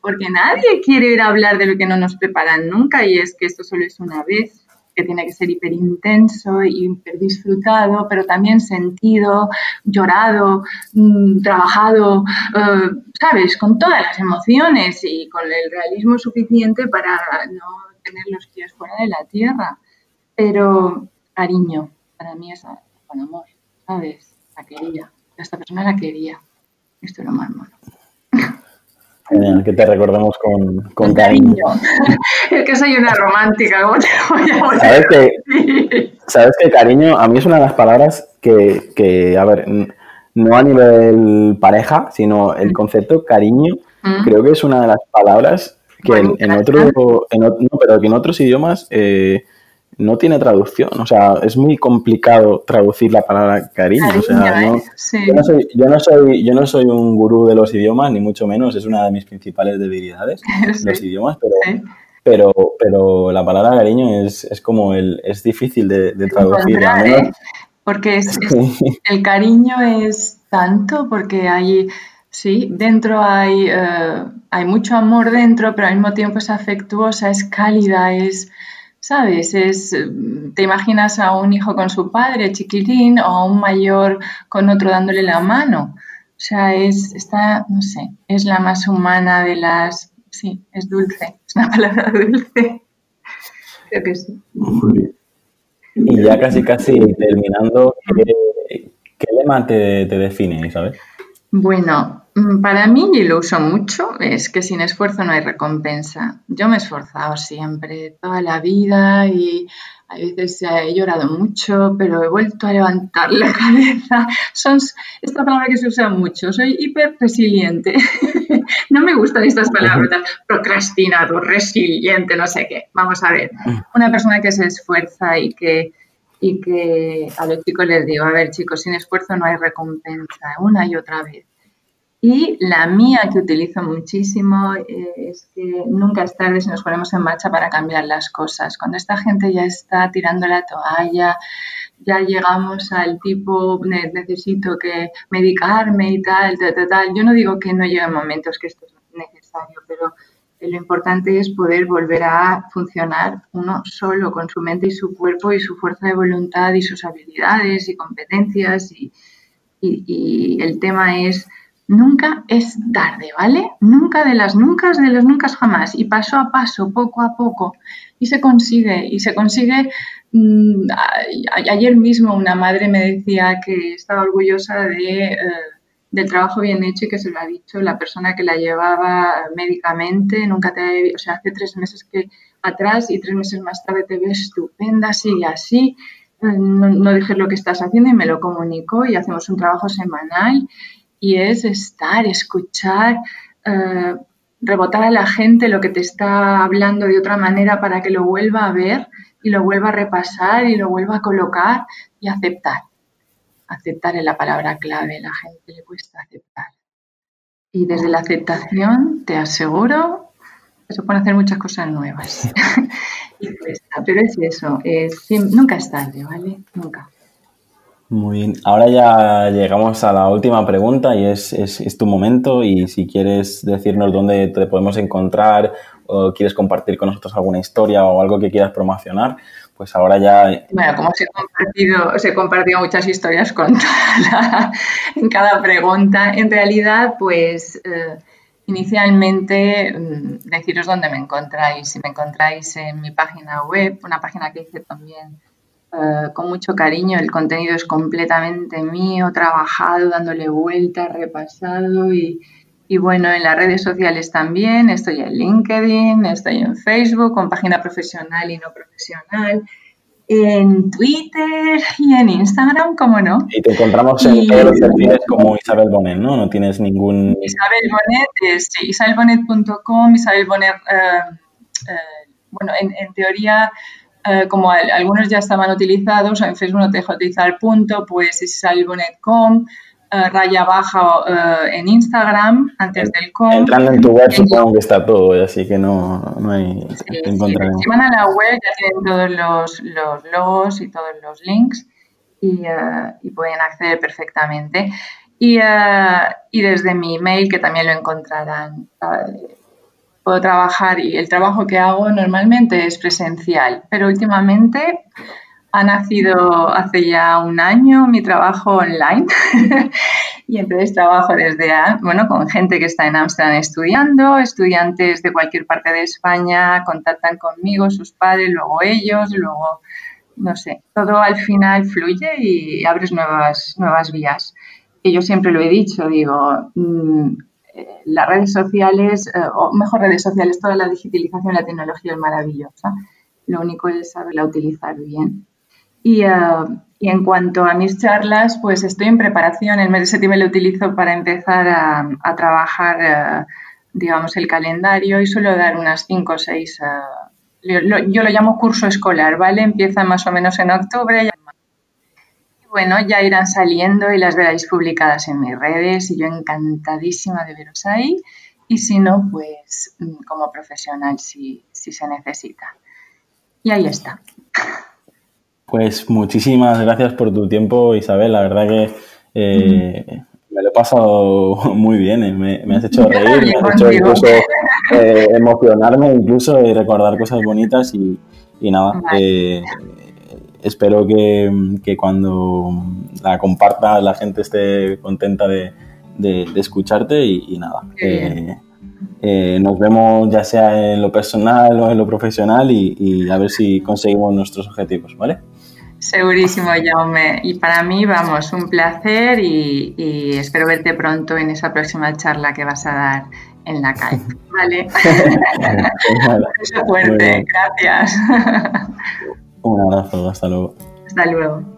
Porque nadie quiere ir a hablar de lo que no nos preparan nunca y es que esto solo es una vez que tiene que ser hiper intenso y hiper disfrutado, pero también sentido, llorado, mm, trabajado, eh, ¿sabes? Con todas las emociones y con el realismo suficiente para no tener los pies fuera de la tierra. Pero cariño, para mí es con amor, ¿sabes? La quería, esta persona la quería. Esto es lo más que te recordemos con, cariño. es que soy una romántica, ¿cómo te voy a ¿Sabes que, ¿Sabes que cariño a mí es una de las palabras que, a ver, no a nivel pareja, sino el concepto cariño, mm. creo que es una de las palabras que en, otro, en, no, pero que en otros idiomas eh, no tiene traducción. O sea, es muy complicado traducir la palabra cariño. o sea, ¿eh? yo, no soy, yo, no soy, un gurú de los idiomas, ni mucho menos. Es una de mis principales debilidades, los idiomas, pero, pero, pero la palabra cariño es, es como el, es difícil de, traducir. ¿eh? Porque el cariño es tanto, porque hay, sí, dentro hay, eh, hay mucho amor dentro, pero al mismo tiempo es afectuosa, es cálida, es ¿sabes? Es, te imaginas a un hijo con su padre, chiquitín, o a un mayor con otro dándole la mano. O sea, es, está, no sé, es la más humana de las, sí, es dulce, es una palabra dulce. Creo que sí. Y ya casi, casi terminando, ¿qué, lema te, te define, sabes? Bueno, mm, para mí, y lo uso mucho, es que sin esfuerzo no hay recompensa. Yo me he esforzado siempre, toda la vida, y a veces he llorado mucho, pero he vuelto a levantar la cabeza. Son esta palabra que se usa mucho, soy hiper resiliente. no me gustan estas palabras, procrastinado, resiliente, no sé qué. Vamos a ver, una persona que se esfuerza y que y que a los chicos les digo, a ver chicos, sin esfuerzo no hay recompensa, una y otra vez. Y la mía que utilizo muchísimo eh, es que nunca es tarde si nos ponemos en marcha para cambiar las cosas. Cuando esta gente ya está tirando la toalla, ya llegamos al tipo, necesito que medicarme y tal, tal, tal, tal. Yo no digo que no lleguen momentos que esto es necesario, pero lo importante es poder volver a funcionar uno solo con su mente y su cuerpo y su fuerza de voluntad y sus habilidades y competencias. Y, el tema es, nunca es tarde, ¿vale? Nunca de las nunca, de los nunca jamás. Y paso a paso, poco a poco. Y se consigue, y se consigue. Mm, ayer mismo una madre me decía que estaba orgullosa de... Eh, del trabajo bien hecho y que se lo ha dicho la persona que la llevaba médicamente, nunca te, o sea, hace tres meses que atrás y tres meses más tarde te ves estupenda, sigue así, no, no dejes lo que estás haciendo y me lo comunicó y hacemos un trabajo semanal y es estar, escuchar, eh, rebotar a la gente lo que te está hablando de otra manera para que lo vuelva a ver y lo vuelva a repasar y lo vuelva a colocar y aceptar aceptar es la palabra clave, la gente le cuesta aceptar. Y desde la aceptación te aseguro se pueden hacer muchas cosas nuevas. pero es eso, nunca es tarde, ¿vale? Nunca. Muy bien, ahora ya llegamos a la última pregunta y es, es, tu momento y si quieres decirnos dónde te podemos encontrar o quieres compartir con nosotros alguna historia o algo que quieras promocionar, pues ahora ya... Bueno, como os he compartido, os he compartido muchas historias con en cada pregunta, en realidad pues... Eh, Inicialmente, mm, deciros dónde me encontráis. Si me encontráis en mi página web, una página que hice también eh, con mucho cariño, el contenido es completamente mío, trabajado, dándole vueltas, repasado y, y bueno, en las redes sociales también, estoy en LinkedIn, estoy en Facebook, con página profesional y no profesional en Twitter y en Instagram, ¿cómo no? Y te encontramos en todos los perfiles como Isabel Bonet, ¿no? No tienes ningún... Isabel Bonet es sí, isabelbonet.com, Isabel Bonet, eh, eh, bueno, en, teoría, eh, como algunos ya estaban utilizados, en Facebook no te deja utilizar punto, pues es isabelbonet.com, eh, raya baja eh, en Instagram antes del com. Entrando en tu web supongo que está todo, así que no, no hay... Sí, Si van a la web ya tienen todos los, los logos y todos los links y, eh, y pueden acceder perfectamente. Y, y, desde mi email, que también lo encontrarán, puedo trabajar y el trabajo que hago normalmente es presencial, pero últimamente ha nacido hace ya un año mi trabajo online y entonces trabajo desde, bueno, con gente que está en Ámsterdam estudiando, estudiantes de cualquier parte de España contactan conmigo, sus padres, luego ellos, luego, no sé, todo al final fluye y abres nuevas, nuevas vías. Y yo siempre lo he dicho, digo, mm, eh, las redes sociales, eh, o mejor redes sociales, toda la digitalización la tecnología es maravillosa. Lo único es saberla utilizar bien. Eh, y, en cuanto a mis charlas, pues estoy en preparación. El mes de septiembre lo utilizo para empezar a, trabajar, eh, digamos, el calendario y suelo dar unas cinco o seis. Eh, yo, lo, llamo curso escolar, ¿vale? Empieza más o menos en octubre. Y bueno, ya irán saliendo y las veréis publicadas en mis redes y yo encantadísima de veros ahí. Y si no, pues mm, como profesional si, si se necesita. Y ahí está. Pues muchísimas gracias por tu tiempo, Isabel. La verdad que eh, me lo he pasado muy bien. Eh. Me, has hecho reír, me has hecho incluso eh, emocionarme, incluso y recordar cosas bonitas y, nada. espero que, cuando la compartas la gente esté contenta de, escucharte y, nada. nos vemos ya sea en lo personal o en lo profesional y, y, a ver si conseguimos nuestros objetivos, ¿vale? Segurísimo, Jaume. Y para mí, vamos, un placer y, espero verte pronto en esa próxima charla que vas a dar en la calle. Vale. Beso fuerte, gracias. Un abrazo, hasta luego. Hasta luego.